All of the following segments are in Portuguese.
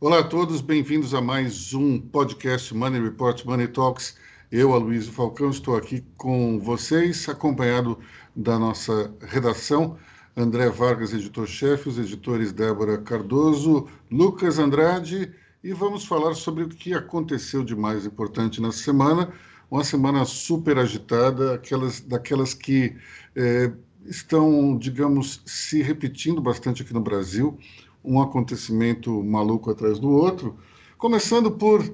Olá a todos, bem-vindos a mais um podcast Money Report Money Talks. Eu, Aloysio Falcão, estou aqui com vocês, acompanhado da nossa redação, André Vargas, editor-chefe, os editores Débora Cardoso, Lucas Andrade, e vamos falar sobre o que aconteceu de mais importante na semana. Uma semana super agitada, aquelas, daquelas que é, estão, digamos, se repetindo bastante aqui no Brasil um acontecimento maluco atrás do outro, começando por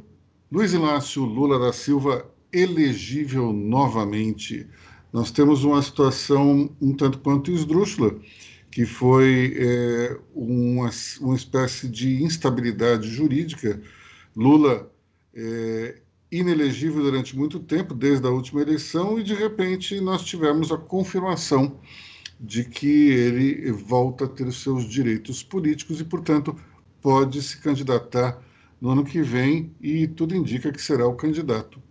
Luiz Inácio Lula da Silva elegível novamente. Nós temos uma situação um tanto quanto esdrúxula, que foi é, uma, uma espécie de instabilidade jurídica. Lula é, inelegível durante muito tempo, desde a última eleição, e de repente nós tivemos a confirmação de que ele volta a ter seus direitos políticos e, portanto, pode se candidatar no ano que vem e tudo indica que será o candidato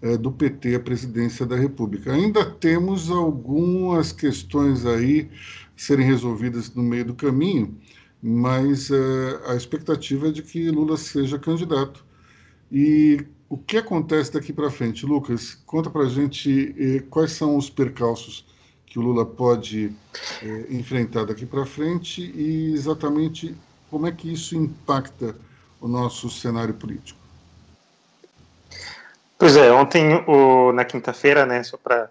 é, do PT à presidência da República. Ainda temos algumas questões aí serem resolvidas no meio do caminho, mas é, a expectativa é de que Lula seja candidato. E o que acontece daqui para frente, Lucas? Conta para a gente eh, quais são os percalços que o Lula pode é, enfrentar daqui para frente e exatamente como é que isso impacta o nosso cenário político. Pois é, ontem, o, na quinta-feira, né, só para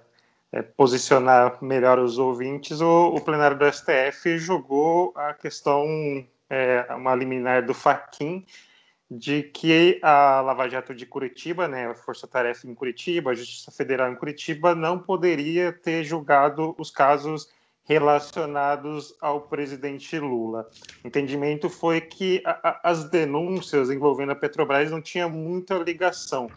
é, posicionar melhor os ouvintes, o, o, plenário do STF jogou a questão, é, uma liminar do Faquin, de que a Lava Jato de Curitiba, né, a Força Tarefa em Curitiba, a Justiça Federal em Curitiba, não poderia ter julgado os casos relacionados ao presidente Lula. O entendimento foi que a, a, as denúncias envolvendo a Petrobras não tinham muita ligação.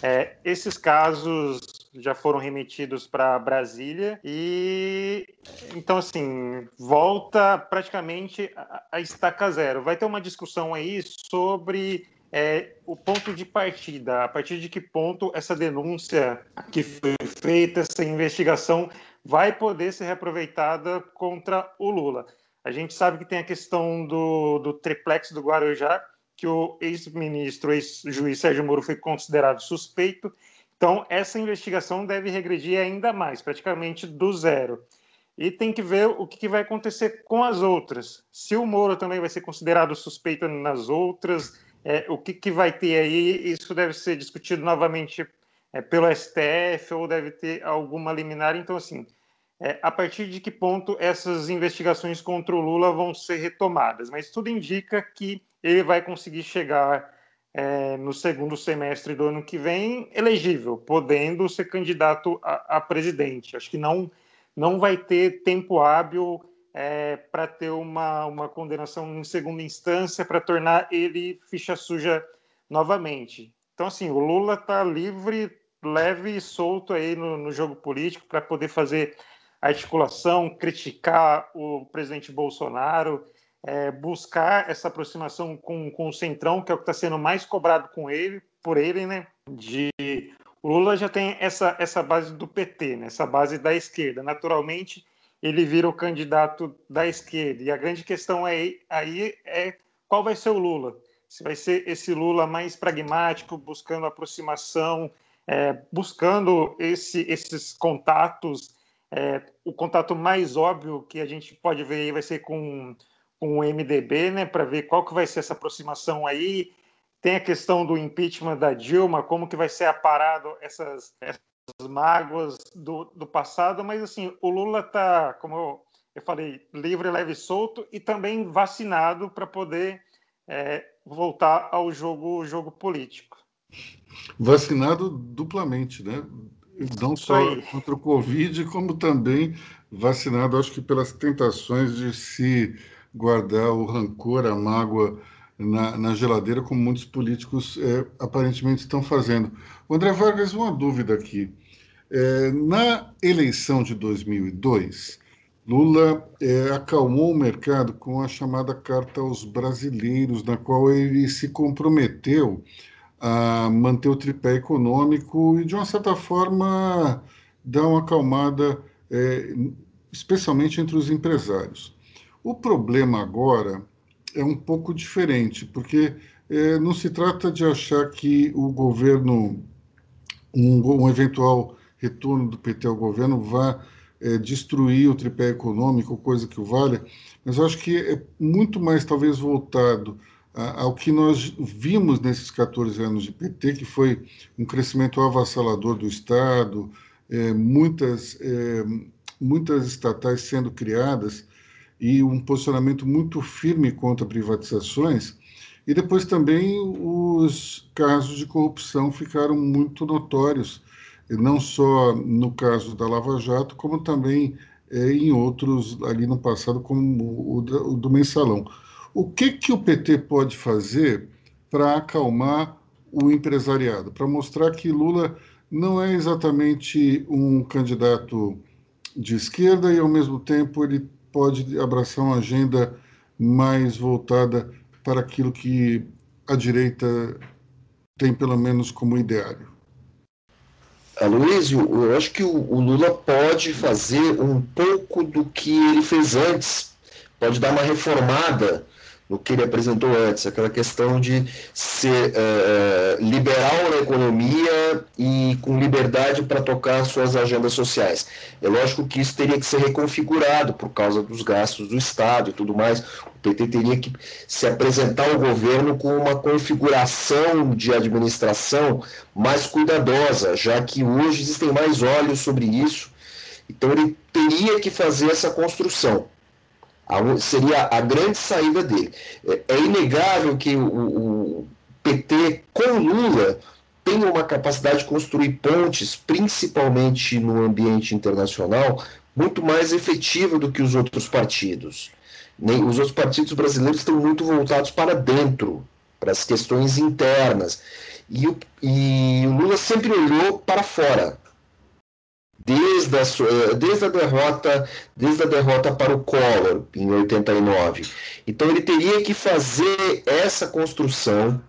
É, esses casos já foram remetidos para Brasília e então assim volta praticamente a, a estaca zero. Vai ter uma discussão aí sobre é, o ponto de partida, a partir de que ponto essa denúncia que foi feita, essa investigação vai poder ser reaproveitada contra o Lula. A gente sabe que tem a questão do, do triplex do Guarujá, que o ex-ministro, ex-juiz Sérgio Moro foi considerado suspeito. Então, essa investigação deve regredir ainda mais, praticamente do zero. E tem que ver o que vai acontecer com as outras. Se o Moro também vai ser considerado suspeito nas outras, é, o que, que vai ter aí, isso deve ser discutido novamente é, pelo STF ou deve ter alguma liminar. Então, assim, é, a partir de que ponto essas investigações contra o Lula vão ser retomadas? Mas tudo indica que ele vai conseguir chegar é, no segundo semestre do ano que vem elegível, podendo ser candidato a, a presidente. Acho que não, não vai ter tempo hábil é, para ter uma, uma condenação em segunda instância para tornar ele ficha suja novamente. Então, assim, o Lula está livre, leve e solto aí no, no jogo político para poder fazer articulação, criticar o presidente Bolsonaro, é, buscar essa aproximação com, com o Centrão, que é o que está sendo mais cobrado com ele, por ele, né? De o Lula já tem essa, essa base do PT, né? essa base da esquerda. Naturalmente, ele vira o candidato da esquerda. E a grande questão aí, aí é qual vai ser o Lula. Se vai ser esse Lula mais pragmático, buscando aproximação, é, buscando esse, esses contatos. É, o contato mais óbvio que a gente pode ver aí vai ser com com o MDB, né, para ver qual que vai ser essa aproximação aí. Tem a questão do impeachment da Dilma, como que vai ser aparado essas, essas mágoas do, do passado, mas assim, o Lula está, como eu, eu falei, livre, leve e solto e também vacinado para poder é, voltar ao jogo, jogo político. Vacinado duplamente, né? Não só contra o Covid, como também vacinado, acho que pelas tentações de se guardar o rancor, a mágoa na, na geladeira, como muitos políticos é, aparentemente estão fazendo. O André Vargas, uma dúvida aqui. É, na eleição de 2002, Lula é, acalmou o mercado com a chamada Carta aos Brasileiros, na qual ele se comprometeu a manter o tripé econômico e, de uma certa forma, dar uma acalmada, é, especialmente entre os empresários. O problema agora é um pouco diferente, porque é, não se trata de achar que o governo, um, um eventual retorno do PT ao governo, vá é, destruir o tripé econômico, coisa que o valha, mas eu acho que é muito mais, talvez, voltado ao que nós vimos nesses 14 anos de PT, que foi um crescimento avassalador do Estado, é, muitas, é, muitas estatais sendo criadas e um posicionamento muito firme contra privatizações. E depois também os casos de corrupção ficaram muito notórios, não só no caso da Lava Jato, como também é, em outros ali no passado, como o, o do Mensalão. O que, que o PT pode fazer para acalmar o empresariado, para mostrar que Lula não é exatamente um candidato de esquerda e, ao mesmo tempo, ele pode abraçar uma agenda mais voltada para aquilo que a direita tem, pelo menos, como ideário? Aloysio, eu acho que o, Lula pode fazer um pouco do que ele fez antes, pode dar uma reformada no que ele apresentou antes, aquela questão de ser uh, liberal na economia e com liberdade para tocar suas agendas sociais. É lógico que isso teria que ser reconfigurado por causa dos gastos do Estado e tudo mais. O PT teria que se apresentar ao governo com uma configuração de administração mais cuidadosa, já que hoje existem mais olhos sobre isso. Então ele teria que fazer essa construção seria a grande saída dele. É, é inegável que o, o PT, com Lula, tem uma capacidade de construir pontes, principalmente no ambiente internacional, muito mais efetiva do que os outros partidos. Os outros partidos brasileiros estão muito voltados para dentro, para as questões internas. E o, e o Lula sempre olhou para fora, desde a, eh, desde a derrota desde a derrota para o Collor em 89. Então ele teria que fazer essa construção,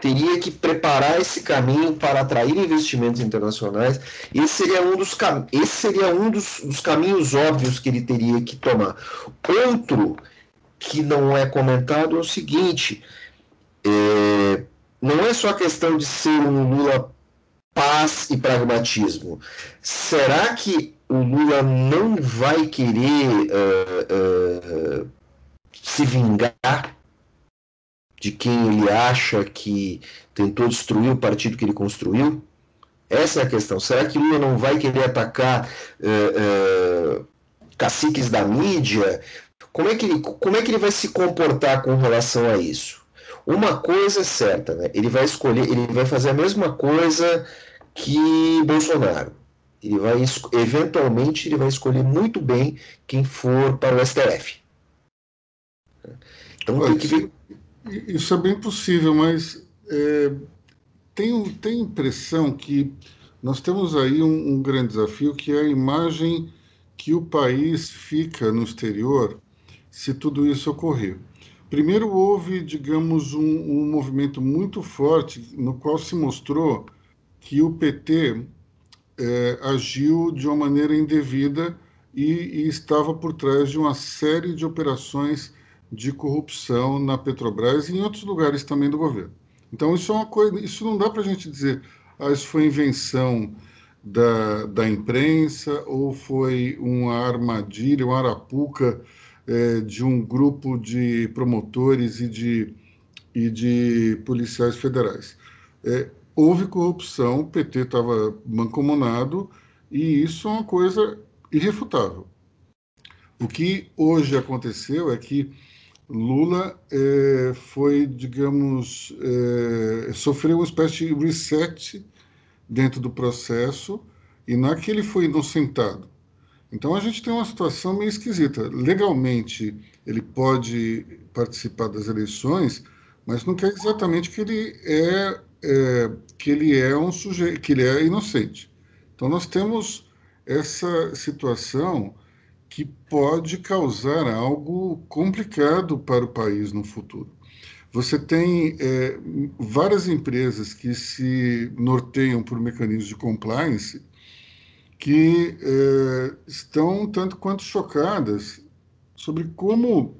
teria que preparar esse caminho para atrair investimentos internacionais. Esse seria um dos, esse seria um dos, dos caminhos óbvios que ele teria que tomar. Outro que não é comentado é o seguinte: é, não é só a questão de ser um Lula paz e pragmatismo. Será que o Lula não vai querer uh, uh, se vingar de quem ele acha que tentou destruir o partido que ele construiu? Essa é a questão. Será que Lula não vai querer atacar uh, caciques da mídia? Como é, que ele, como é que ele vai se comportar com relação a isso? Uma coisa é certa, né? Ele vai escolher, ele vai fazer a mesma coisa que Bolsonaro. Ele vai eventualmente ele vai escolher muito bem quem for para o STF. Então tem que ver. Isso é bem possível, mas é, tenho, tenho impressão que nós temos aí um, um, grande desafio que é a imagem que o país fica no exterior se tudo isso ocorrer. Primeiro houve, digamos, um, um movimento muito forte no qual se mostrou que o PT é, agiu de uma maneira indevida e, e, estava por trás de uma série de operações de corrupção na Petrobras e em outros lugares também do governo. Então isso é uma coisa, isso não dá para a gente dizer, ah, isso foi invenção da, da imprensa ou foi uma armadilha, uma arapuca é, de um grupo de promotores e de, e de policiais federais. É, houve corrupção, o PT estava mancomunado e isso é uma coisa irrefutável. O que hoje aconteceu é que Lula é, foi, digamos, é, sofreu uma espécie de reset dentro do processo e não é que ele foi inocentado. Então a gente tem uma situação meio esquisita. Legalmente ele pode participar das eleições, mas não quer exatamente que ele é é, que ele é um sujeito, que ele é inocente. Então nós temos essa situação que pode causar algo complicado para o país no futuro. Você tem é, várias empresas que se norteiam por mecanismos de compliance que é, estão tanto quanto chocadas sobre como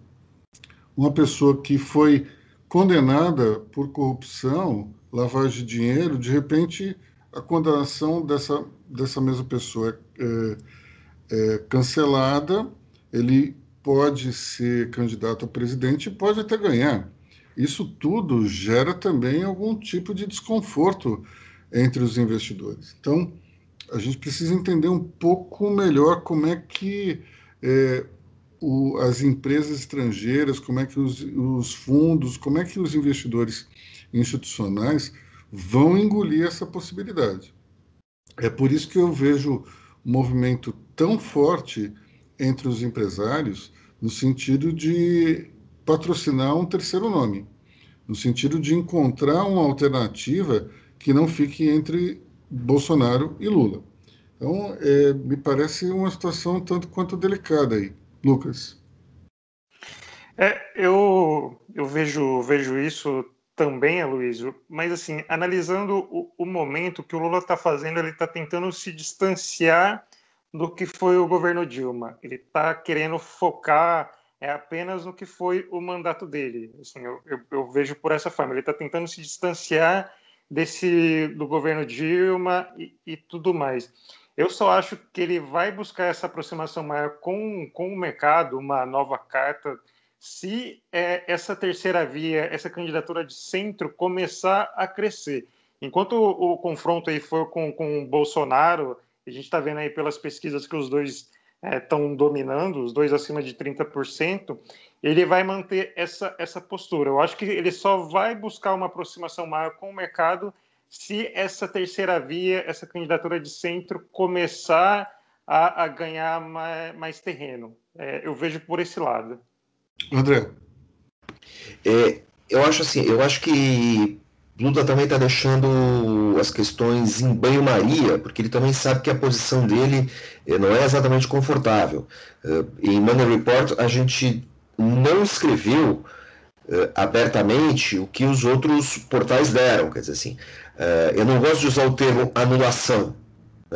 uma pessoa que foi condenada por corrupção, lavagem de dinheiro, de repente a condenação dessa, dessa mesma pessoa é, é cancelada, ele pode ser candidato a presidente e pode até ganhar. Isso tudo gera também algum tipo de desconforto entre os investidores. Então, a gente precisa entender um pouco melhor como é que é, o, as empresas estrangeiras, como é que os, os fundos, como é que os investidores institucionais vão engolir essa possibilidade. É por isso que eu vejo um movimento tão forte entre os empresários no sentido de patrocinar um terceiro nome, no sentido de encontrar uma alternativa que não fique entre Bolsonaro e Lula. Então, é, me parece uma situação tanto quanto delicada aí. Lucas. É, eu, eu vejo, vejo isso também, Aloysio, mas assim, analisando o, o momento que o Lula está fazendo, ele está tentando se distanciar do que foi o governo Dilma. Ele está querendo focar é apenas no que foi o mandato dele. Assim, eu, eu, eu vejo por essa forma. Ele está tentando se distanciar desse do governo Dilma e, e, tudo mais. Eu só acho que ele vai buscar essa aproximação maior com, com o mercado, uma nova carta se é, essa terceira via, essa candidatura de centro começar a crescer. Enquanto o, o confronto aí for com, com o Bolsonaro, a gente está vendo aí pelas pesquisas que os dois estão é, dominando, os dois acima de 30%, ele vai manter essa, essa postura. Eu acho que ele só vai buscar uma aproximação maior com o mercado se essa terceira via, essa candidatura de centro começar a, a ganhar mais, mais terreno. É, eu vejo por esse lado. André. É, eu acho assim, eu acho que Lula também está deixando as questões em banho-maria, porque ele também sabe que a posição dele eh, não é exatamente confortável. Eh, em Money Report, a gente não escreveu uh, abertamente o que os outros portais deram. Quer dizer assim, eu não gosto de usar o termo anulação,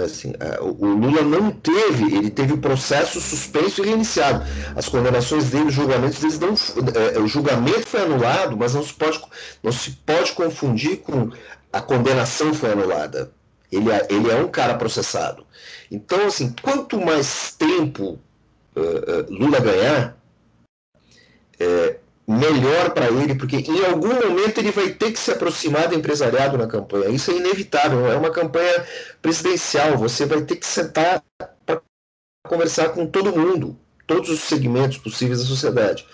Assim, é, o Lula não teve, ele teve o processo suspenso e reiniciado. As condenações dele, os julgamentos deles não, é, o julgamento foi anulado, mas não se pode, não se pode confundir com a condenação foi anulada. Ele é, ele é um cara processado. Então, assim, quanto mais tempo uh, Lula ganhar, é, melhor para ele, porque em algum momento ele vai ter que se aproximar do empresariado na campanha. Isso é inevitável, é uma campanha presidencial. Você vai ter que sentar para conversar com todo mundo, todos os segmentos possíveis da sociedade.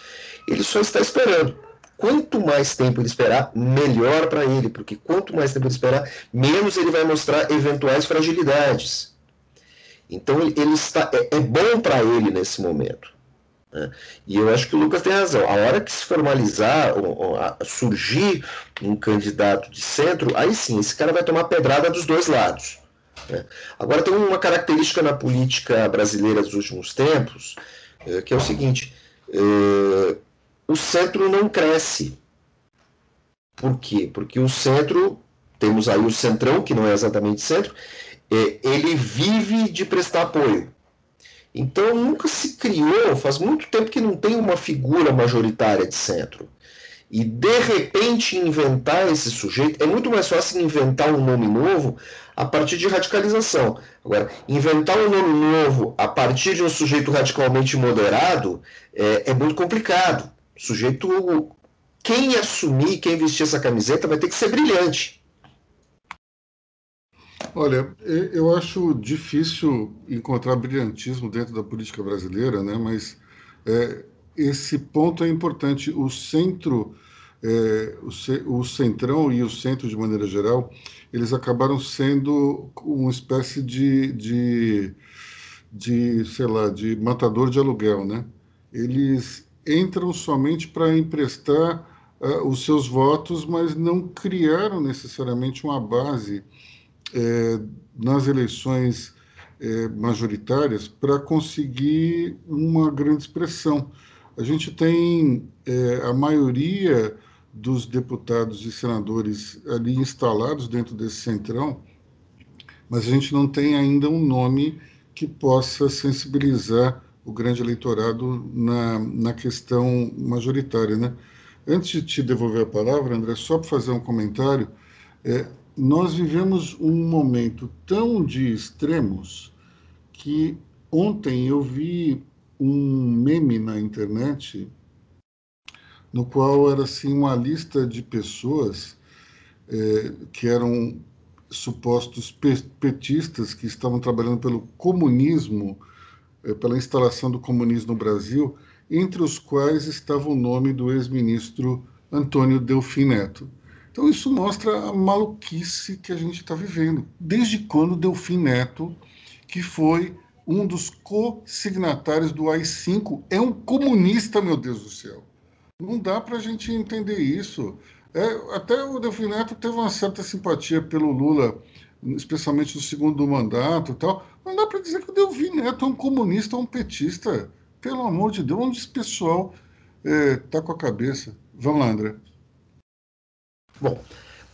Ele só está esperando. Quanto mais tempo ele esperar, melhor para ele, porque quanto mais tempo ele esperar, menos ele vai mostrar eventuais fragilidades. Então ele está é, é bom para ele nesse momento. Né? E eu acho que o Lucas tem razão. A hora que se formalizar, ou, ou, surgir um candidato de centro, aí sim, esse cara vai tomar pedrada dos dois lados. Né? Agora, tem uma característica na política brasileira dos últimos tempos, é, que é o seguinte: é, o centro não cresce. Por quê? Porque o centro, temos aí o centrão, que não é exatamente centro, é, ele vive de prestar apoio. Então nunca se criou, faz muito tempo que não tem uma figura majoritária de centro. E de repente inventar esse sujeito, é muito mais fácil inventar um nome novo a partir de radicalização. Agora, inventar um nome novo a partir de um sujeito radicalmente moderado é, é muito complicado. O sujeito, quem assumir, quem vestir essa camiseta vai ter que ser brilhante. Olha, eu acho difícil encontrar brilhantismo dentro da política brasileira, né? mas é, esse ponto é importante. O centro, é, o, o centrão e o centro, de maneira geral, eles acabaram sendo uma espécie de, de, de sei lá, de matador de aluguel. Né? Eles entram somente para emprestar uh, os seus votos, mas não criaram necessariamente uma base é, nas eleições é, majoritárias para conseguir uma grande expressão. A gente tem é, a maioria dos deputados e senadores ali instalados dentro desse centrão, mas a gente não tem ainda um nome que possa sensibilizar o grande eleitorado na, na questão majoritária, né? Antes de te devolver a palavra, André, só para fazer um comentário, é, nós vivemos um momento tão de extremos que ontem eu vi um meme na internet no qual era assim uma lista de pessoas é, que eram supostos petistas que estavam trabalhando pelo comunismo, é, pela instalação do comunismo no Brasil, entre os quais estava o nome do ex-ministro Antônio Delfim Neto. Então isso mostra a maluquice que a gente está vivendo. Desde quando Delfim Neto, que foi um dos co-signatários do AI-5, é um comunista, meu Deus do céu. Não dá para a gente entender isso. É, até o Delfim Neto teve uma certa simpatia pelo Lula, especialmente no segundo mandato e tal. Não dá para dizer que o Delfim Neto é um comunista ou um petista. Pelo amor de Deus, onde esse pessoal está é, com a cabeça? Vamos lá, André. Bom,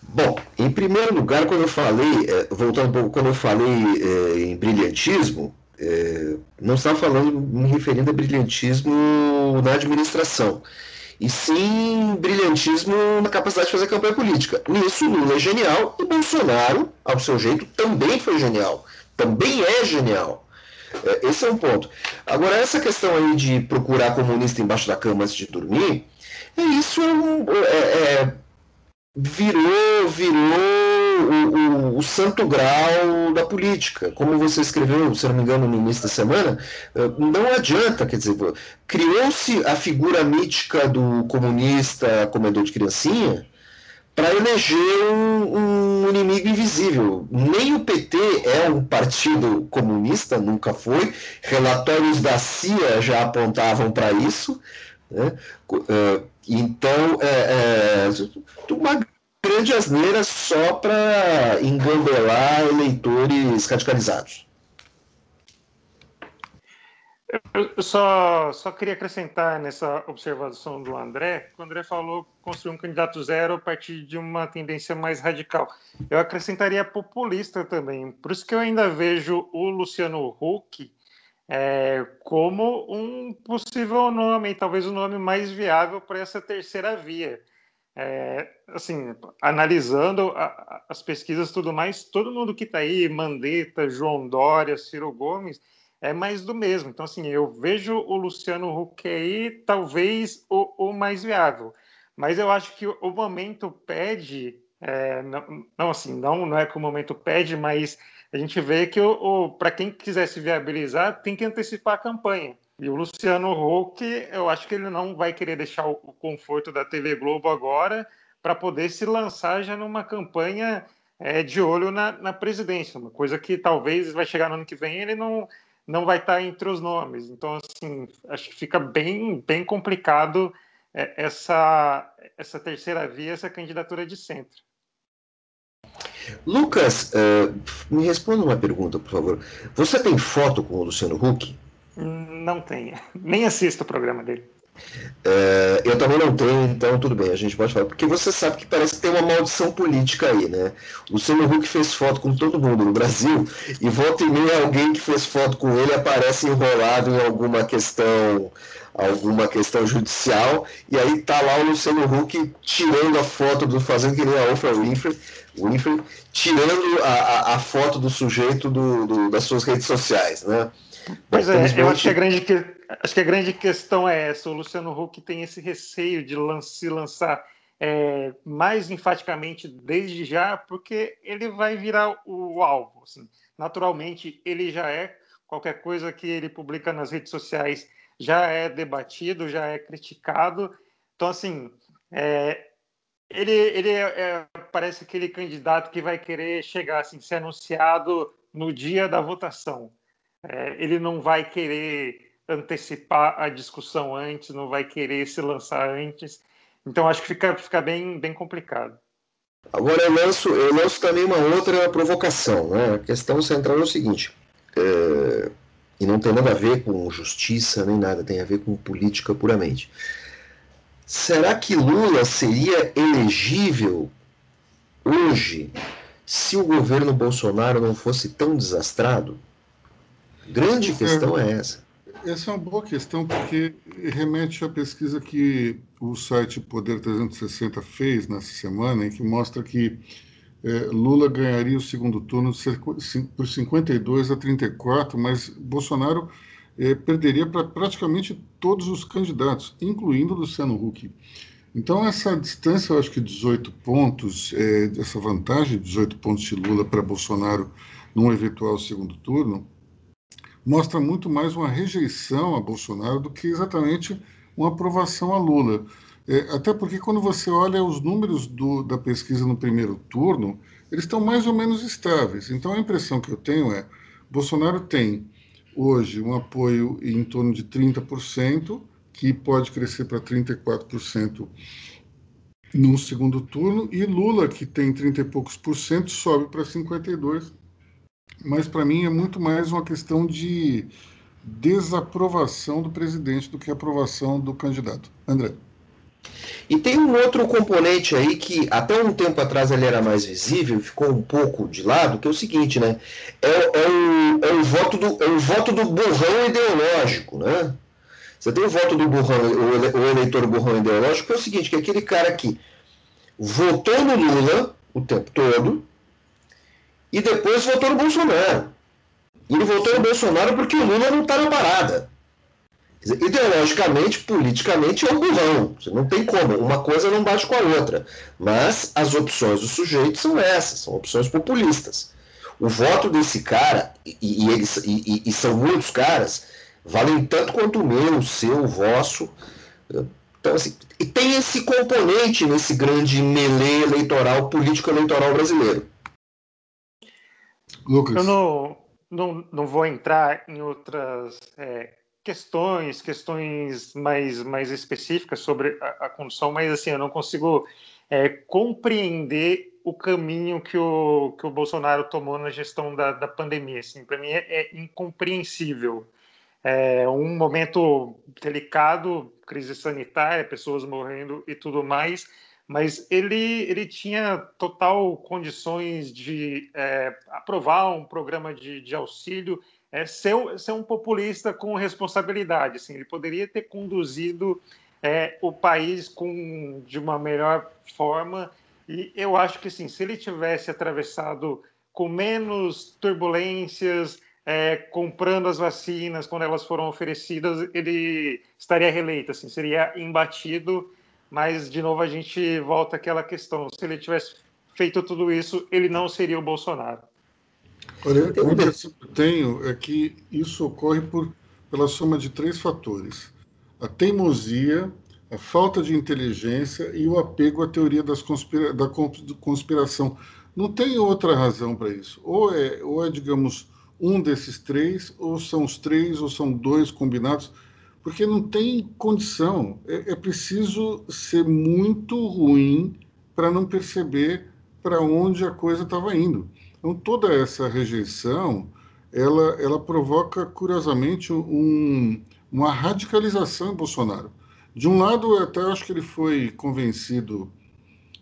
bom, em primeiro lugar, quando eu falei, é, voltando um pouco, quando eu falei é, em brilhantismo, é, não estava falando, me referindo a brilhantismo na administração e sim brilhantismo na capacidade de fazer campanha política. Nisso, Lula é genial e Bolsonaro, ao seu jeito, também foi genial. Também é genial. É, esse é um ponto. Agora, essa questão aí de procurar comunista embaixo da cama antes de dormir, é isso é, é, virou, virou o, o, o, santo grau da política. Como você escreveu, se não me engano, no início da semana, eh, não adianta, quer dizer, criou-se a figura mítica do comunista comedor de criancinha para eleger um, um, inimigo invisível. Nem o PT é um partido comunista, nunca foi. Relatórios da CIA já apontavam para isso. Né? Eh, então, é, é, uma grande asneira só para engambelar eleitores radicalizados. Eu só, só queria acrescentar nessa observação do André, o André falou construir um candidato zero a partir de uma tendência mais radical. Eu acrescentaria populista também. Por isso que eu ainda vejo o Luciano Huck é, como um possível nome, talvez o nome mais viável para essa terceira via é, assim, analisando a, a, as pesquisas tudo mais, todo mundo que está aí, Mandetta, João Dória, Ciro Gomes, é mais do mesmo. Então, assim, eu vejo o Luciano Huck aí talvez o, o mais viável. Mas eu acho que o momento pede, é, não, não, assim, não, não é que o momento pede, mas a gente vê que o, o para quem quiser se viabilizar, tem que antecipar a campanha. E o Luciano Huck, eu acho que ele não vai querer deixar o conforto da TV Globo agora para poder se lançar já numa campanha é, de olho na, na, presidência, uma coisa que talvez vai chegar no ano que vem ele não, não vai estar entre os nomes. Então, assim, acho que fica bem, bem complicado é, essa, essa terceira via, essa candidatura de centro. Lucas, uh, me responda uma pergunta, por favor. Você tem foto com o Luciano Huck? Não tenho. Nem assisto o programa dele. É, eu também não tenho, então tudo bem, a gente pode falar. Porque você sabe que parece que tem uma maldição política aí, né? O Luciano Huck fez foto com todo mundo no Brasil e volta e meia alguém que fez foto com ele aparece enrolado em alguma questão alguma questão judicial e aí tá lá o Luciano Huck tirando a foto do fazendo que nem a Oprah Winfrey, Winfrey tirando a, a, a foto do sujeito do, do, das suas redes sociais, né? Pois é, eu acho que, a grande, acho que a grande questão é essa. O Luciano Huck tem esse receio de se lançar é, mais enfaticamente desde já, porque ele vai virar o alvo. Assim. Naturalmente, ele já é. Qualquer coisa que ele publica nas redes sociais já é debatido, já é criticado. Então, assim, é, ele, ele é, é, parece aquele candidato que vai querer chegar, assim, ser anunciado no dia da votação. É, ele não vai querer antecipar a discussão antes, não vai querer se lançar antes. Então acho que fica, fica bem, bem complicado. Agora eu lanço, eu lanço também uma outra provocação. Né? A questão central é o seguinte, é, e não tem nada a ver com justiça nem nada, tem a ver com política puramente. Será que Lula seria elegível hoje se o governo Bolsonaro não fosse tão desastrado? Grande questão é essa. essa é uma boa questão, porque remete à pesquisa que o site Poder 360 fez nessa semana, em que mostra que é, Lula ganharia o segundo turno por 52 a 34, mas Bolsonaro é, perderia para praticamente todos os candidatos, incluindo Luciano Huck. Então, essa distância, eu acho que 18 pontos, é, essa vantagem de 18 pontos de Lula para Bolsonaro num eventual segundo turno, mostra muito mais uma rejeição a Bolsonaro do que exatamente uma aprovação a Lula. É, até porque quando você olha os números do, da pesquisa no primeiro turno, eles estão mais ou menos estáveis. Então a impressão que eu tenho é Bolsonaro tem hoje um apoio em torno de 30%, que pode crescer para 34% no segundo turno, e Lula, que tem 30 e poucos por cento, sobe para 52%. Mas para mim é muito mais uma questão de desaprovação do presidente do que aprovação do candidato. André. E tem um outro componente aí que até um tempo atrás ele era mais visível, ficou um pouco de lado, que é o seguinte, né? É, é, o, é, o, voto do, é o voto do burrão ideológico, né? Você tem o voto do burrão, o eleitor burrão ideológico, que é o seguinte, que é aquele cara que votou no Lula o tempo todo e depois votou no Bolsonaro. Ele votou no Bolsonaro porque o Lula não está na parada. Dizer, ideologicamente, politicamente, é um burrão. Você não tem como. Uma coisa não bate com a outra. Mas as opções do sujeito são essas, são opções populistas. O voto desse cara, e, e eles, e, e, são muitos caras, valem tanto quanto o meu, o seu, o vosso. Então, assim, e tem esse componente nesse grande melê eleitoral, político-eleitoral brasileiro. Lucas. Eu não, não, não vou entrar em outras é, questões, questões mais, mais específicas sobre a, a condução, mas assim, eu não consigo é, compreender o caminho que o, que o Bolsonaro tomou na gestão da, da pandemia. Assim, Para mim é, é, incompreensível. É um momento delicado, crise sanitária, pessoas morrendo e tudo mais, mas ele, ele tinha total condições de é, aprovar um programa de, de auxílio é ser, ser um populista com responsabilidade. Assim, ele poderia ter conduzido é, o país com, de uma melhor forma. E eu acho que assim, se ele tivesse atravessado com menos turbulências, é, comprando as vacinas quando elas foram oferecidas, ele estaria reeleito, assim, seria embatido. Mas, de novo, a gente volta àquela questão: se ele tivesse feito tudo isso, ele não seria o Bolsonaro. Olha, a impressão que eu tenho é que isso ocorre por, pela soma de três fatores: a teimosia, a falta de inteligência e o apego à teoria conspira da conspiração. Não tem outra razão para isso. Ou é, ou é, digamos, um desses três, ou são os três, ou são dois combinados, porque não tem condição. É, é preciso ser muito ruim para não perceber para onde a coisa estava indo. Então, toda essa rejeição, ela, ela provoca, curiosamente, um, uma radicalização em Bolsonaro. De um lado, eu até acho que ele foi convencido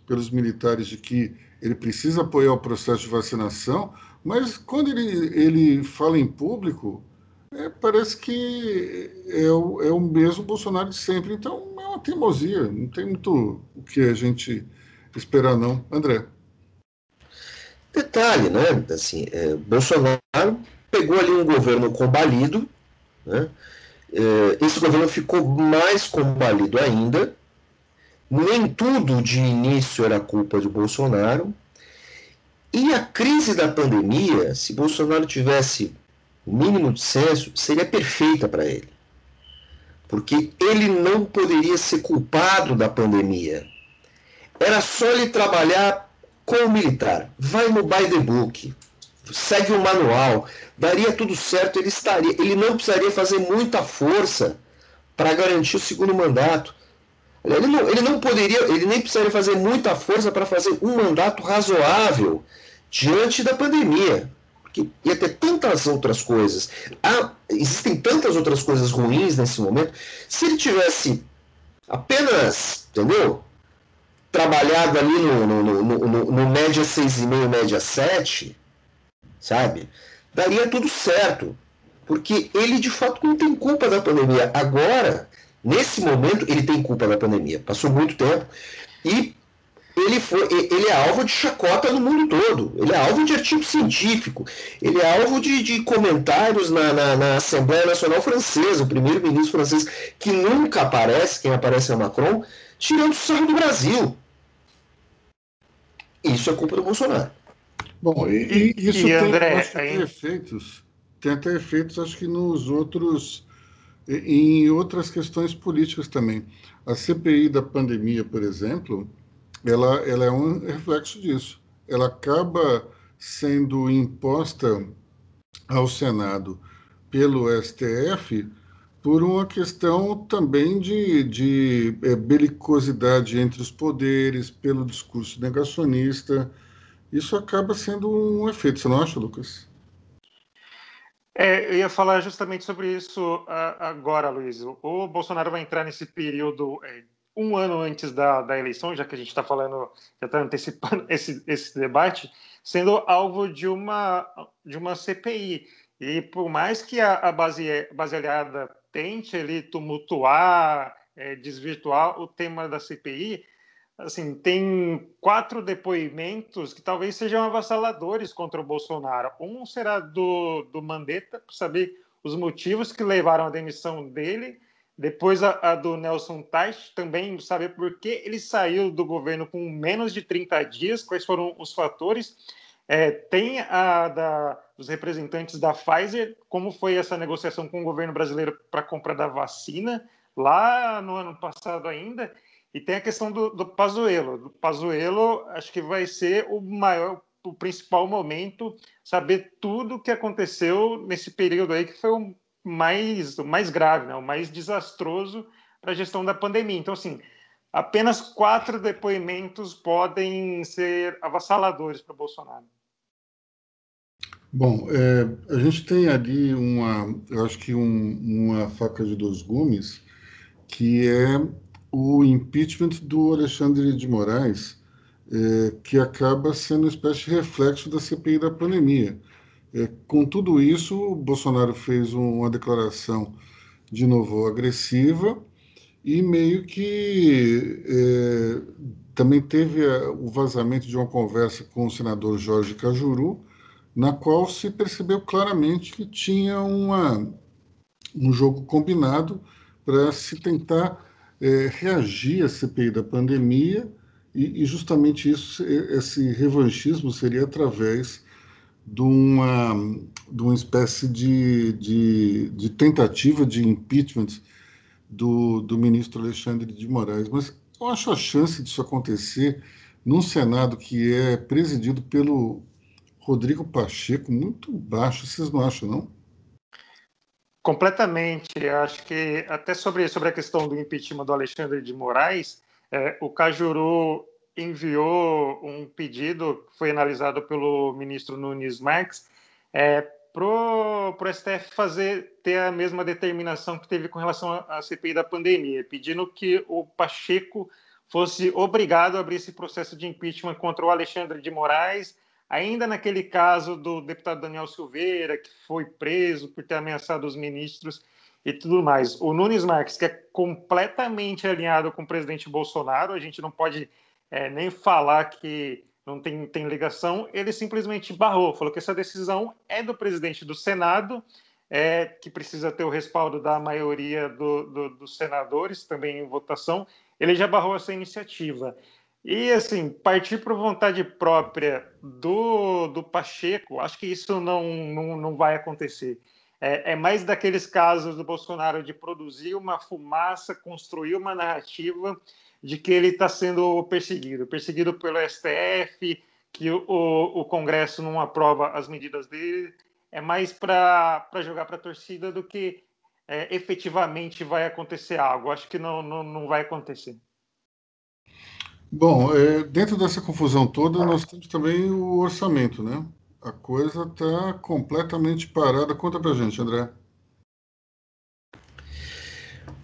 pelos militares de que ele precisa apoiar o processo de vacinação, mas quando ele, ele fala em público, é, parece que é o, é o mesmo Bolsonaro de sempre. Então, é uma teimosia, não tem muito o que a gente esperar, não. André. Detalhe, né? Assim, é, Bolsonaro pegou ali um governo combalido, né? É, esse governo ficou mais combalido ainda. Nem tudo de início era culpa de Bolsonaro. E a crise da pandemia, se Bolsonaro tivesse o mínimo de senso, seria perfeita para ele. Porque ele não poderia ser culpado da pandemia. Era só ele trabalhar com o militar, vai no by the book, segue o manual, daria tudo certo, ele estaria, ele não precisaria fazer muita força para garantir o segundo mandato. Ele não, ele não poderia, ele nem precisaria fazer muita força para fazer um mandato razoável diante da pandemia. Porque ia ter tantas outras coisas. Há, existem tantas outras coisas ruins nesse momento. Se ele tivesse apenas, entendeu? Trabalhado ali no, no, no, no, no média 6,5, média 7, sabe? Daria tudo certo. porque ele de fato não tem culpa da pandemia. Agora, nesse momento, ele tem culpa da pandemia. Passou muito tempo e ele, foi, ele é alvo de chacota no mundo todo. Ele é alvo de artigo científico. Ele é alvo de, de comentários na, na, na, Assembleia Nacional Francesa, o primeiro-ministro francês, que nunca aparece, quem aparece é Macron, tirando o sangue do Brasil. Isso é culpa do Bolsonaro. Bom, e, e isso e tem, André, tem efeitos, tem até efeitos, acho que nos outros, em outras questões políticas também. A CPI da pandemia, por exemplo, ela, ela é um reflexo disso. Ela acaba sendo imposta ao Senado pelo STF por uma questão também de, de é, belicosidade entre os poderes, pelo discurso negacionista. Isso acaba sendo um efeito, você não acha, Lucas? É, eu ia falar justamente sobre isso agora, Luiz. O Bolsonaro vai entrar nesse período é, um ano antes da, da eleição, já que a gente está falando, já está antecipando esse, esse debate, sendo alvo de uma, de uma CPI. E por mais que a, a base, baseada tente ali tumultuar, é, desvirtuar o tema da CPI, assim, tem quatro depoimentos que talvez sejam avassaladores contra o Bolsonaro. Um será do, do Mandetta, para saber os motivos que levaram à demissão dele, depois a, a do Nelson Teich, também saber por que ele saiu do governo com menos de 30 dias, quais foram os fatores. É, tem a da, dos representantes da Pfizer, como foi essa negociação com o governo brasileiro para a compra da vacina, lá no ano passado ainda. E tem a questão do, do Pazuello. Do Pazuello, acho que vai ser o maior, o principal momento, saber tudo o que aconteceu nesse período aí, que foi um mais, o mais grave, né, o mais desastroso para a gestão da pandemia. Então, assim, apenas quatro depoimentos podem ser avassaladores para Bolsonaro. Bom, é, a gente tem ali uma, eu acho que um, uma faca de dois gumes, que é o impeachment do Alexandre de Moraes, é, que acaba sendo uma espécie de reflexo da CPI da pandemia. É, com tudo isso, o Bolsonaro fez uma declaração de novo agressiva e meio que é, também teve a, o vazamento de uma conversa com o senador Jorge Cajuru, na qual se percebeu claramente que tinha uma, um jogo combinado para se tentar é, reagir à CPI da pandemia e, e justamente isso, esse revanchismo seria através de uma, de uma espécie de, de, de tentativa de impeachment do, do ministro Alexandre de Moraes. Mas eu acho a chance disso acontecer num Senado que é presidido pelo Rodrigo Pacheco muito baixo. Vocês não acham, não? Completamente. Acho que até sobre, sobre a questão do impeachment do Alexandre de Moraes, é, o Cajuru enviou um pedido que foi analisado pelo ministro Nunes Marques é, para o STF fazer ter a mesma determinação que teve com relação à CPI da pandemia, pedindo que o Pacheco fosse obrigado a abrir esse processo de impeachment contra o Alexandre de Moraes, ainda naquele caso do deputado Daniel Silveira, que foi preso por ter ameaçado os ministros e tudo mais. O Nunes Marques, que é completamente alinhado com o presidente Bolsonaro, a gente não pode é, nem falar que não tem, tem ligação, ele simplesmente barrou, falou que essa decisão é do presidente do Senado, é, que precisa ter o respaldo da maioria do, do, dos senadores também em votação, ele já barrou essa iniciativa. E, assim, partir por vontade própria do, do Pacheco, acho que isso não, não, não vai acontecer. É, é, mais daqueles casos do Bolsonaro de produzir uma fumaça, construir uma narrativa de que ele está sendo perseguido, perseguido pelo STF, que o, o Congresso não aprova as medidas dele, é mais para jogar para a torcida do que é, efetivamente vai acontecer algo. Acho que não, não, não vai acontecer. Bom, é, dentro dessa confusão toda, nós temos também o orçamento, né? A coisa está completamente parada. Conta para gente, André.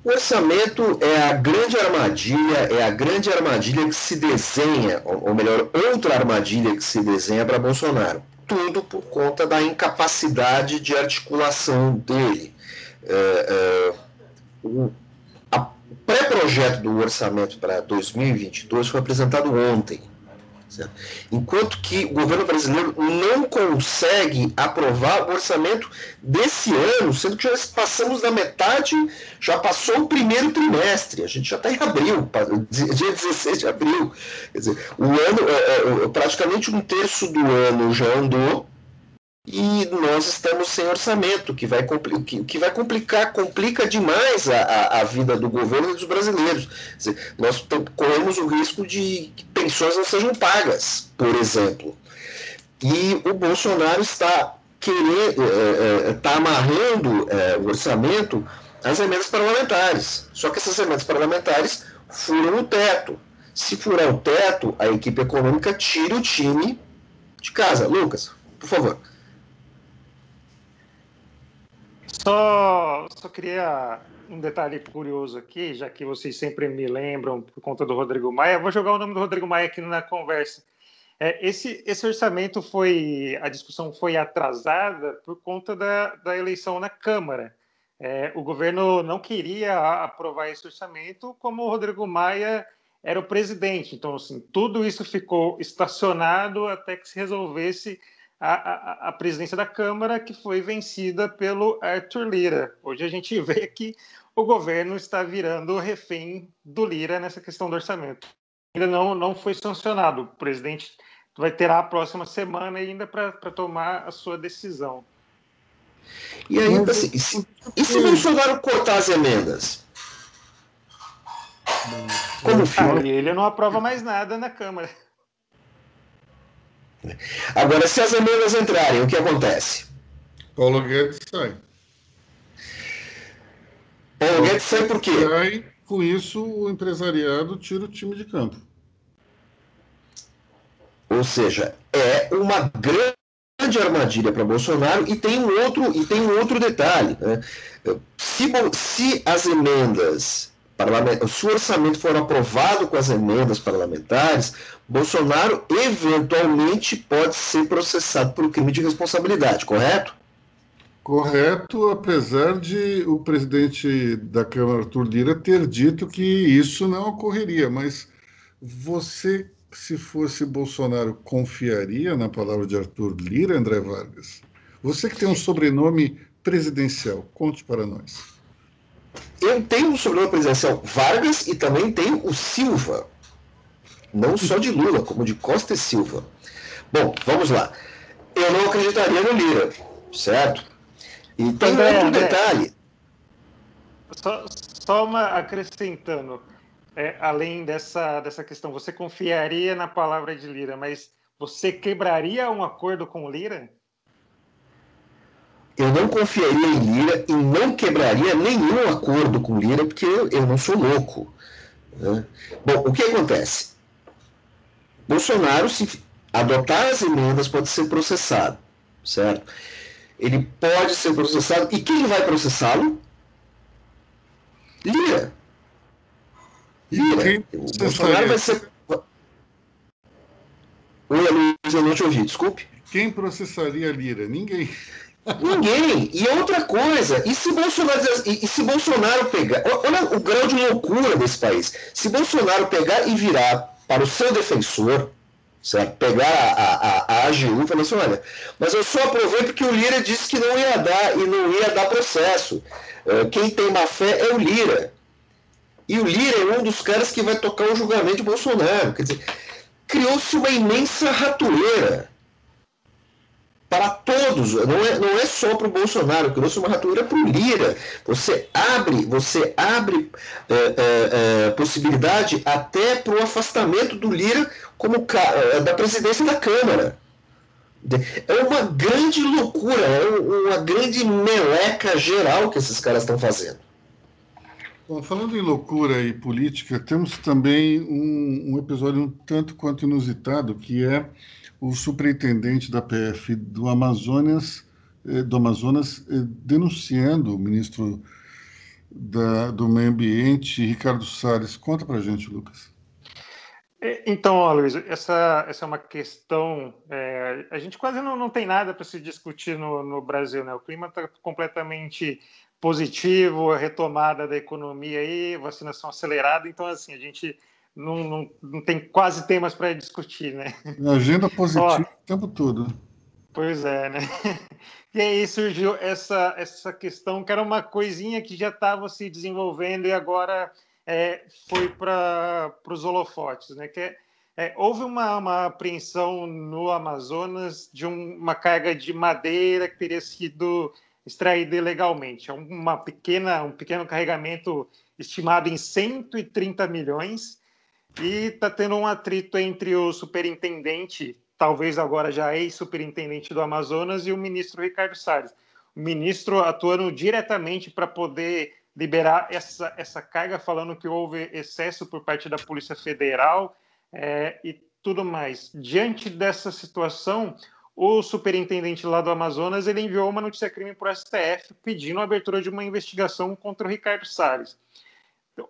O orçamento é a grande armadilha, é a grande armadilha que se desenha, ou melhor, outra armadilha que se desenha para Bolsonaro. tudo por conta da incapacidade de articulação dele. É, é, o pré-projeto do orçamento para 2022 foi apresentado ontem. Certo? Enquanto que o governo brasileiro não consegue aprovar o orçamento desse ano, sendo que já passamos da metade, já passou o primeiro trimestre, a gente já está em abril, dia 16 de abril. Quer dizer, o ano, é, é, praticamente um terço do ano já andou, e nós estamos sem orçamento, que vai, que, que vai complicar, complica demais a, a, vida do governo e dos brasileiros. Dizer, nós corremos o risco de que pensões não sejam pagas, por exemplo. E o Bolsonaro está querendo, é, é, está amarrando é, o orçamento às emendas parlamentares. Só que essas emendas parlamentares furam o teto. Se furar o teto, a equipe econômica tira o time de casa. Lucas, por favor. Só, só queria um detalhe curioso aqui, já que vocês sempre me lembram por conta do Rodrigo Maia. Vou jogar o nome do Rodrigo Maia aqui na conversa. É, esse, esse orçamento foi. A discussão foi atrasada por conta da, da eleição na Câmara. É, o governo não queria aprovar esse orçamento, como o Rodrigo Maia era o presidente. Então, assim, tudo isso ficou estacionado até que se resolvesse a, a, a, presidência da Câmara, que foi vencida pelo Arthur Lira. Hoje a gente vê que o governo está virando refém do Lira nessa questão do orçamento. Ainda não, não foi sancionado. O presidente vai ter a próxima semana ainda para tomar a sua decisão. E ainda assim, e se, Bolsonaro cortar as emendas? Como ah, ele não aprova mais nada na Câmara. Agora, se as emendas entrarem, o que acontece? Paulo Guedes sai. Paulo Guedes sai por quê? Sai, com isso, o empresariado tira o time de campo. Ou seja, é uma grande armadilha para Bolsonaro e tem um outro, e tem um outro detalhe. Né? Se, se as emendas se o orçamento for aprovado com as emendas parlamentares, Bolsonaro eventualmente pode ser processado por crime de responsabilidade, correto? Correto, apesar de o presidente da Câmara, Arthur Lira, ter dito que isso não ocorreria. Mas você, se fosse Bolsonaro, confiaria na palavra de Arthur Lira, André Vargas? Você que tem um sobrenome presidencial, conte para nós. Eu tenho um sobrenome presidencial Vargas e também tenho o Silva. Não só de Lula, como de Costa e Silva. Bom, vamos lá. Eu não acreditaria no Lira, certo? E tem André, outro André, detalhe. Só, só uma acrescentando, é, além dessa, dessa questão, você confiaria na palavra de Lira, mas você quebraria um acordo com o Lira? eu não confiaria em Lira e não quebraria nenhum acordo com Lira, porque eu não sou louco. Né? Bom, o que acontece? Bolsonaro, se adotar as emendas, pode ser processado, certo? Ele pode ser processado. E quem vai processá-lo? Lira. Lira. O Bolsonaro vai ser. Oi, Luiz, eu não te ouvi, desculpe. Quem processaria Lira? Ninguém. Ninguém. E outra coisa, e se Bolsonaro, e, e, se Bolsonaro pegar. Olha o grau de loucura desse país. Se Bolsonaro pegar e virar para o seu defensor, certo? pegar a, a, a AGU e falar assim, olha, mas eu só aprovei porque o Lira disse que não ia dar e não ia dar processo. Eh, quem tem má fé é o Lira. E o Lira é um dos caras que vai tocar o julgamento de Bolsonaro. Quer dizer, criou-se uma imensa ratoeira para todos, não é, não é só para o Bolsonaro, criou-se uma ratoeira para o Lira. Você abre, você abre é, é, é, possibilidade até para o afastamento do Lira como é, da presidência da Câmara. É uma grande loucura, é uma grande meleca geral que esses caras estão fazendo. Bom, falando em loucura e política, temos também um, um episódio um tanto quanto inusitado, que é o superintendente da PF do Amazonas, eh, do Amazonas eh, denunciando o ministro da, do Meio Ambiente, Ricardo Salles. Conta para gente, Lucas. É, então, Luiz, essa, essa é uma questão. É, a gente quase não, não tem nada para se discutir no, no Brasil, né? O clima está completamente positivo, a retomada da economia aí, vacinação acelerada. Então, assim, a gente não, não, não tem quase temas para discutir, né? Agenda positiva Ó, o tempo todo. Pois é, né? E aí surgiu essa, essa questão que era uma coisinha que já estava se desenvolvendo e agora é, foi para os holofotes, né? Que é, é, houve uma, uma apreensão no Amazonas de um, uma carga de madeira que teria sido extraída ilegalmente. É uma pequena, um pequeno carregamento estimado em 130 milhões e está tendo um atrito entre o superintendente talvez agora já ex-superintendente do Amazonas, e o ministro Ricardo Salles. O ministro atuando diretamente para poder liberar essa, essa carga, falando que houve excesso por parte da Polícia Federal é, e tudo mais. Diante dessa situação, o superintendente lá do Amazonas ele enviou uma notícia-crime para o STF pedindo a abertura de uma investigação contra o Ricardo Salles.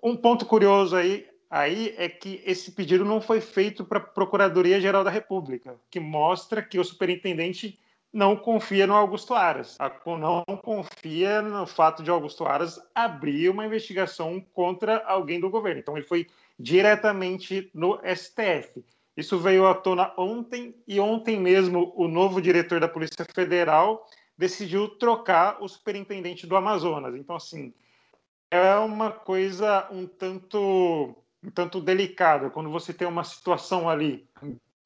Um ponto curioso aí, aí é que esse pedido não foi feito para a Procuradoria-Geral da República, que mostra que o superintendente não confia no Augusto Aras, não confia no fato de Augusto Aras abrir uma investigação contra alguém do governo. Então, ele foi diretamente no STF. Isso veio à tona ontem, e ontem mesmo o novo diretor da Polícia Federal decidiu trocar o superintendente do Amazonas. Então, assim, é uma coisa um tanto um tanto delicada. Quando você tem uma situação ali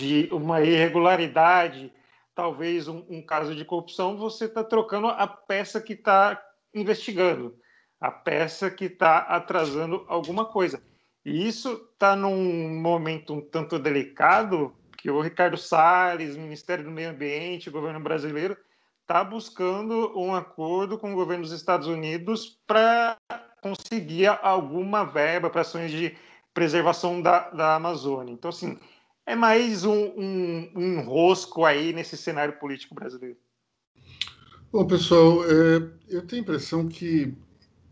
de uma irregularidade, talvez um, um caso de corrupção, você está trocando a peça que está investigando, a peça que está atrasando alguma coisa. E isso está num momento um tanto delicado que o Ricardo Salles, Ministério do Meio Ambiente, governo brasileiro, está buscando um acordo com o governo dos Estados Unidos para conseguir alguma verba para ações de preservação da, da Amazônia. Então, assim, é mais um, um, um enrosco aí nesse cenário político brasileiro. Bom, pessoal, é, eu tenho a impressão que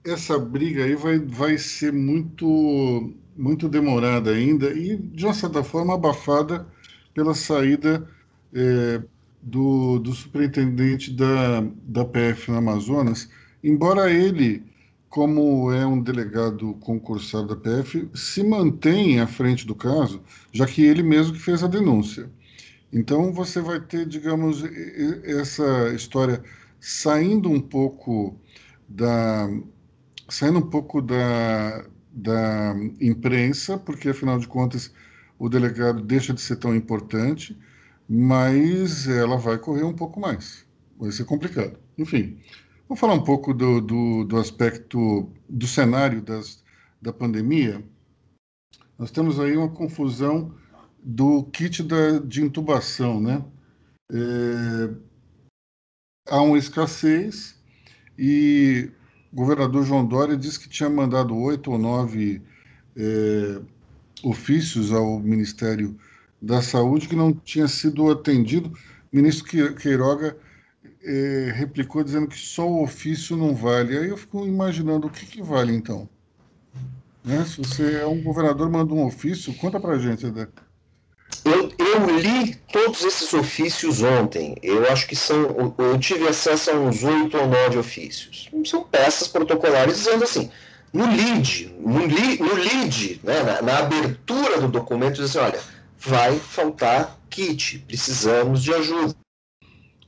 essa briga aí vai, vai ser muito, muito demorada ainda e, de uma certa forma, abafada pela saída é, do, do superintendente da, da PF no Amazonas, embora ele como é um delegado concursado da PF, se mantém à frente do caso, já que ele mesmo que fez a denúncia. Então você vai ter, digamos, essa história saindo um pouco da saindo um pouco da, da imprensa, porque afinal de contas o delegado deixa de ser tão importante, mas ela vai correr um pouco mais. Vai ser complicado. Enfim, Vamos falar um pouco do, do, do aspecto do cenário das, da pandemia. Nós temos aí uma confusão do kit da, de intubação, né? É, há uma escassez e o governador João Dória disse que tinha mandado oito ou nove é, ofícios ao Ministério da Saúde que não tinha sido atendido. O ministro Queiroga é, replicou dizendo que só o ofício não vale. Aí eu fico imaginando o que, que vale então. Né? Se você é um governador, manda um ofício, conta pra gente, Edé. Eu, eu, li todos esses ofícios ontem. Eu acho que são. Eu tive acesso a uns oito ou nove ofícios. São peças protocolares dizendo assim. No lead, no, li, no lead, né, na, na, abertura do documento, diz assim: olha, vai faltar kit, precisamos de ajuda.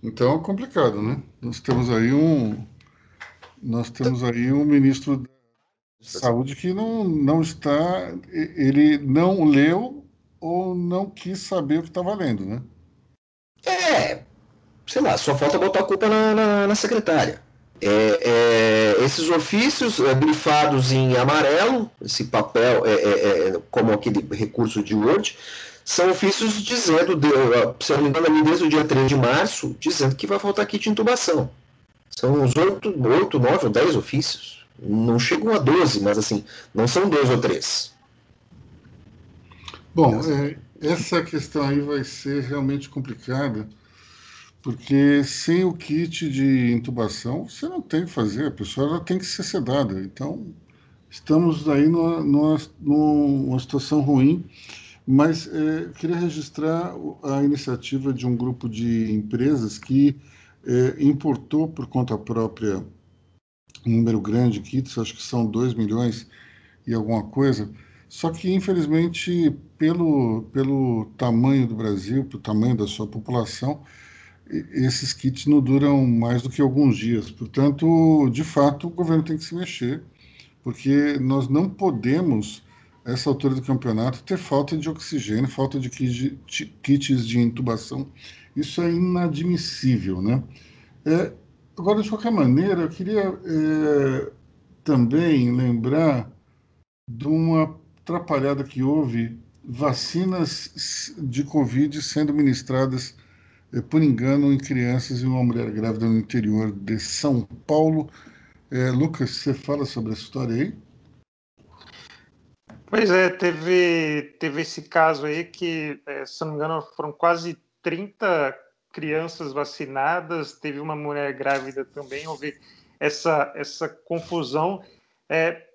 Então é complicado, né? Nós temos aí um nós temos aí um ministro da saúde que não, não está ele não leu ou não quis saber o que está valendo, né? É, sei lá, só falta botar a culpa na, na, na secretária. É, é, esses ofícios é, brifados em amarelo, esse papel, é, é, é como aquele recurso de Word, são ofícios dizendo, de, se não me engano, desde o dia 3 de março, dizendo que vai faltar kit de intubação. São uns 8, 8 9 ou 10 ofícios. Não chegam a 12, mas assim, não são dois ou três. Bom, é, essa questão aí vai ser realmente complicada, porque sem o kit de intubação, você não tem que fazer, a pessoa ela tem que ser sedada. Então, estamos aí numa, numa, numa situação ruim. Mas é, queria registrar a iniciativa de um grupo de empresas que é, importou por conta própria um número grande de kits, acho que são 2 milhões e alguma coisa, só que, infelizmente, pelo, pelo tamanho do Brasil, pelo tamanho da sua população, esses kits não duram mais do que alguns dias. Portanto, de fato, o governo tem que se mexer, porque nós não podemos, essa altura do campeonato, ter falta de oxigênio, falta de kits de intubação. Isso é inadmissível, né? É, agora, de qualquer maneira, eu queria é, também lembrar de uma atrapalhada que houve vacinas de Covid sendo ministradas é, por engano em crianças e uma mulher grávida no interior de São Paulo. É, Lucas, você fala sobre essa história aí? Pois é, teve, teve esse caso aí que, é, se não me engano, foram quase 30 crianças vacinadas, teve uma mulher grávida também, houve essa, essa confusão. É,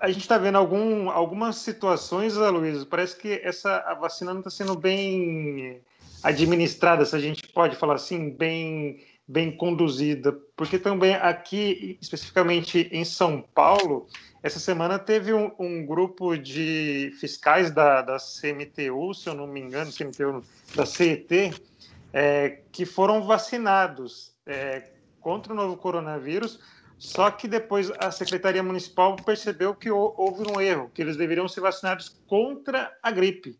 a gente está vendo algum, algumas situações, Luiz, parece que essa a vacina não está sendo bem administrada, se a gente pode falar assim, bem, bem conduzida, porque também aqui, especificamente em São Paulo, essa semana teve um, um grupo de fiscais da, da CMTU, se eu não me engano, CMTU, da CET, é, que foram vacinados é, contra o novo coronavírus, só que depois a Secretaria Municipal percebeu que houve um erro, que eles deveriam ser vacinados contra a gripe.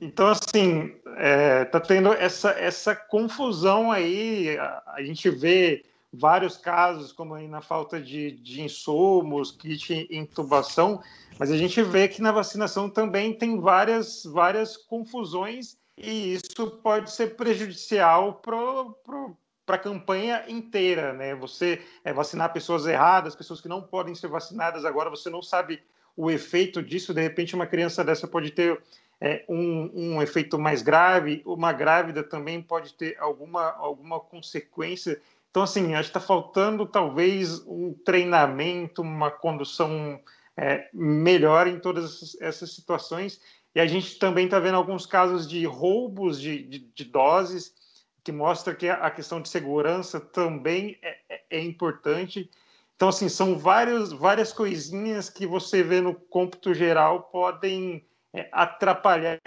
Então, assim, é, tá tendo essa, essa confusão aí. A, a, gente vê vários casos, como aí na falta de, de insumos, kit intubação, mas a gente vê que na vacinação também tem várias, várias confusões e isso pode ser prejudicial para a campanha inteira, né? Você é, vacinar pessoas erradas, pessoas que não podem ser vacinadas agora, você não sabe o efeito disso. De repente, uma criança dessa pode ter é, um, um, efeito mais grave, uma grávida também pode ter alguma, alguma consequência. Então, assim, acho que está faltando talvez um treinamento, uma condução é, melhor em todas essas, essas, situações. E a gente também está vendo alguns casos de roubos de, de, de doses que mostra que a questão de segurança também é, é, é importante. Então, assim, são várias, várias coisinhas que você vê no cômputo geral podem atrapalhar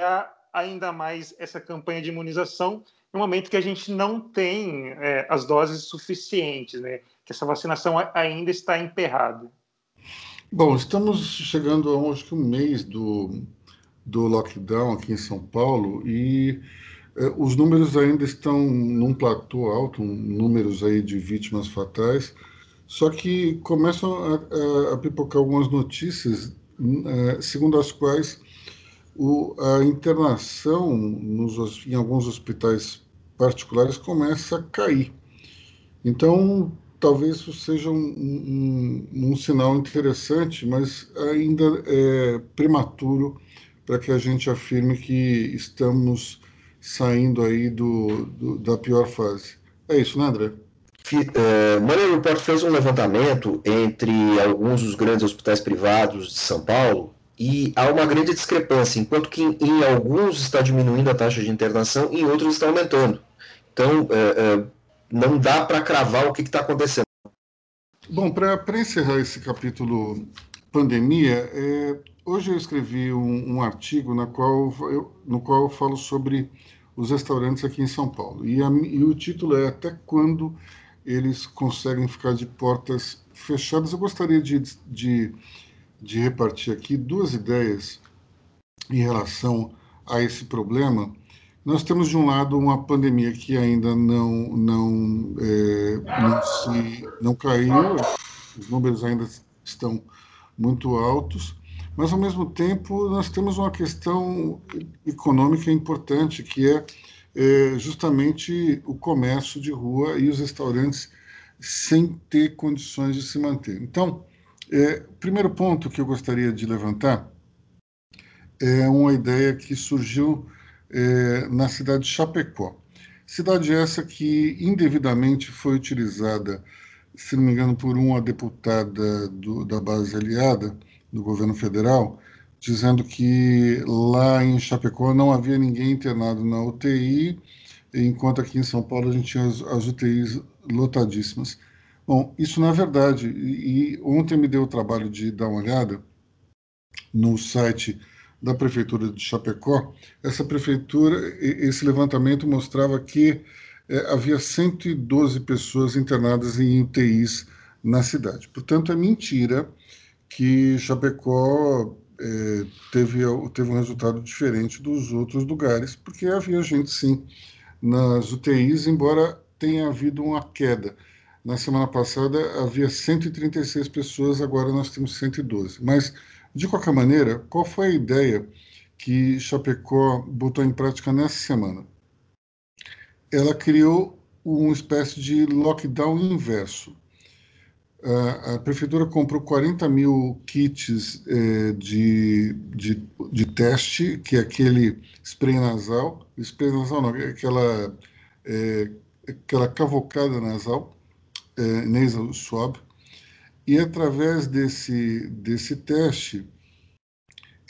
ainda mais essa campanha de imunização no momento que a gente não tem é, as doses suficientes, né? Que essa vacinação ainda está emperrada. Bom, estamos chegando a acho que um mês do, do lockdown aqui em São Paulo e é, os números ainda estão num platô alto, números aí de vítimas fatais, só que começam a, a, a pipocar algumas notícias, é, segundo as quais o, a internação nos, em alguns hospitais particulares começa a cair. Então, talvez isso seja um, um, um sinal interessante, mas ainda é prematuro para que a gente afirme que estamos saindo aí do, do, da pior fase. É isso, né, André? É, Money Report fez um levantamento entre alguns dos grandes hospitais privados de São Paulo e há uma grande discrepância, enquanto que em, em alguns está diminuindo a taxa de internação em outros está aumentando. Então, é, é, não dá para cravar o que está acontecendo. Bom, para encerrar esse capítulo pandemia, é, hoje eu escrevi um, um artigo na qual eu, no qual eu falo sobre os restaurantes aqui em São Paulo. E, a, e o título é Até quando eles conseguem ficar de portas fechadas? Eu gostaria de, de, de repartir aqui duas ideias em relação a esse problema. Nós temos, de um lado, uma pandemia que ainda não, não, é, não, se, não caiu, os números ainda estão muito altos, mas, ao mesmo tempo, nós temos uma questão econômica importante, que é, é justamente o comércio de rua e os restaurantes sem ter condições de se manter. Então, é, primeiro ponto que eu gostaria de levantar é uma ideia que surgiu é, na cidade de Chapecó. Cidade essa que indevidamente foi utilizada, se não me engano, por uma deputada do, da base aliada, do governo federal dizendo que lá em Chapecó não havia ninguém internado na UTI, enquanto aqui em São Paulo a gente tinha as, as UTIs lotadíssimas. Bom, isso não é verdade. E, e ontem me deu o trabalho de dar uma olhada no site da prefeitura de Chapecó. Essa prefeitura, esse levantamento mostrava que é, havia 112 pessoas internadas em UTIs na cidade. Portanto, é mentira que Chapecó é, teve, teve um resultado diferente dos outros lugares, porque havia gente, sim, nas UTIs, embora tenha havido uma queda. Na semana passada havia 136 pessoas, agora nós temos 112. Mas, de qualquer maneira, qual foi a ideia que Chapecó botou em prática nessa semana? Ela criou uma espécie de lockdown inverso a, prefeitura comprou 40 mil kits eh, de, de, de, teste, que é aquele spray nasal, spray nasal não, é aquela, é, aquela cavocada nasal, é, nasal swab, e através desse, desse teste,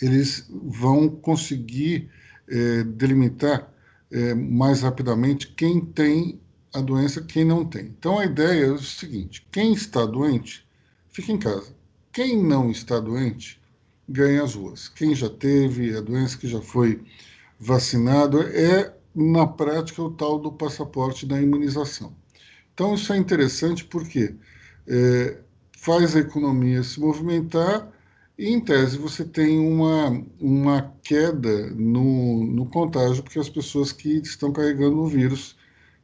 eles vão conseguir é, delimitar é, mais rapidamente quem tem a doença quem não tem. Então a ideia é o seguinte: quem está doente, fica em casa. Quem não está doente, ganha as ruas. Quem já teve a doença, que já foi vacinado, é na prática o tal do passaporte da imunização. Então isso é interessante porque é, faz a economia se movimentar e, em tese, você tem uma, uma queda no, no contágio, porque as pessoas que estão carregando o vírus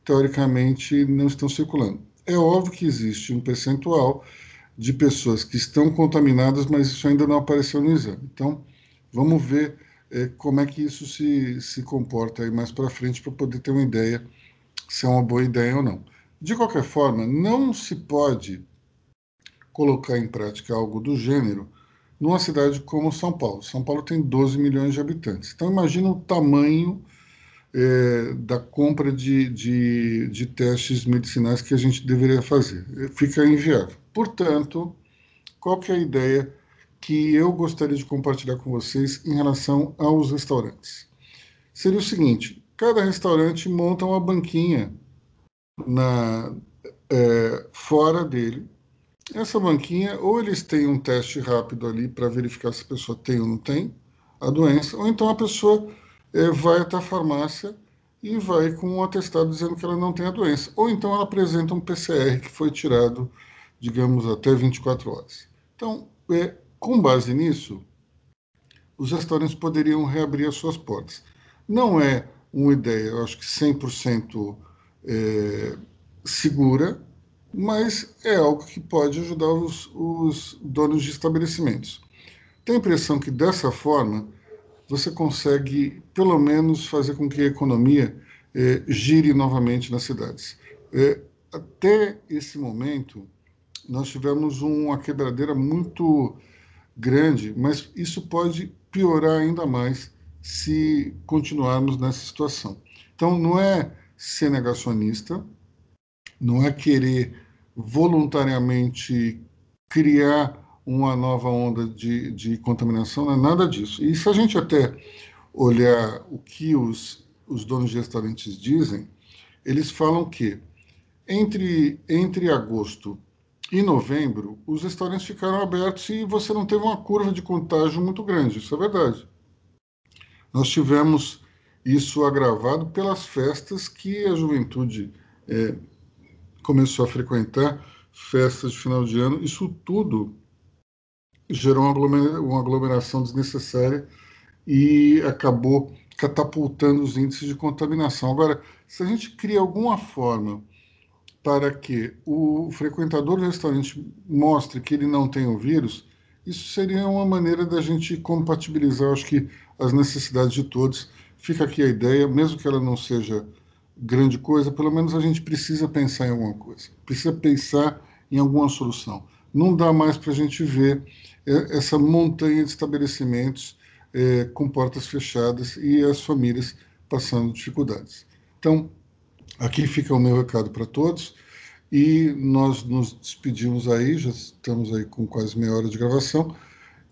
teoricamente não estão circulando. É óbvio que existe um percentual de pessoas que estão contaminadas, mas isso ainda não apareceu no exame. Então, vamos ver é, como é que isso se, se comporta aí mais para frente para poder ter uma ideia se é uma boa ideia ou não. De qualquer forma, não se pode colocar em prática algo do gênero numa cidade como São Paulo. São Paulo tem 12 milhões de habitantes. Então, imagina o tamanho é, da compra de, de, de, testes medicinais que a gente deveria fazer. Fica inviável. Portanto, qual é a ideia que eu gostaria de compartilhar com vocês em relação aos restaurantes? Seria o seguinte: cada restaurante monta uma banquinha na, é, fora dele. Essa banquinha, ou eles têm um teste rápido ali para verificar se a pessoa tem ou não tem a doença, ou então a pessoa é, vai até a farmácia e vai com um atestado dizendo que ela não tem a doença. Ou então ela apresenta um PCR que foi tirado, digamos, até 24 horas. Então, é, com base nisso, os restaurantes poderiam reabrir as suas portas. Não é uma ideia, eu acho que 100% é, segura, mas é algo que pode ajudar os, os donos de estabelecimentos. Tenho a impressão que dessa forma você consegue, pelo menos, fazer com que a economia é, gire novamente nas cidades. É, até esse momento, nós tivemos uma quebradeira muito grande, mas isso pode piorar ainda mais se continuarmos nessa situação. Então, não é ser negacionista, não é querer voluntariamente criar uma nova onda de, de contaminação, não é nada disso. E se a gente até olhar o que os, os donos de restaurantes dizem, eles falam que entre, entre agosto e novembro, os restaurantes ficaram abertos e você não teve uma curva de contágio muito grande, isso é verdade. Nós tivemos isso agravado pelas festas que a juventude é, começou a frequentar, festas de final de ano, isso tudo gerou uma aglomeração desnecessária e acabou catapultando os índices de contaminação. Agora, se a gente cria alguma forma para que o frequentador do restaurante mostre que ele não tem o vírus, isso seria uma maneira da gente compatibilizar, acho que, as necessidades de todos. Fica aqui a ideia, mesmo que ela não seja grande coisa, pelo menos a gente precisa pensar em alguma coisa, precisa pensar em alguma solução. Não dá mais para a gente ver é essa montanha de estabelecimentos é, com portas fechadas e as famílias passando dificuldades. Então, aqui fica o meu recado para todos e nós nos despedimos aí, já estamos aí com quase meia hora de gravação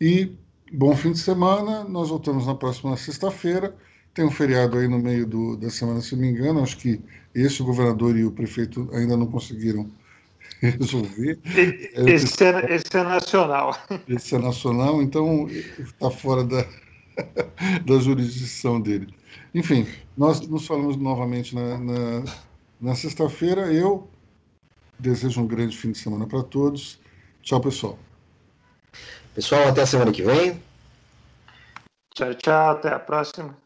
e bom fim de semana. Nós voltamos na próxima sexta-feira. Tem um feriado aí no meio do, da semana, se não me engano. Acho que esse o governador e o prefeito ainda não conseguiram resolver. Esse é, esse é nacional. Esse é nacional, então está fora da, da jurisdição dele. Enfim, nós nos falamos novamente na, na, na sexta-feira. Eu desejo um grande fim de semana para todos. Tchau, pessoal. Pessoal, até a semana que vem. Tchau, tchau. Até a próxima.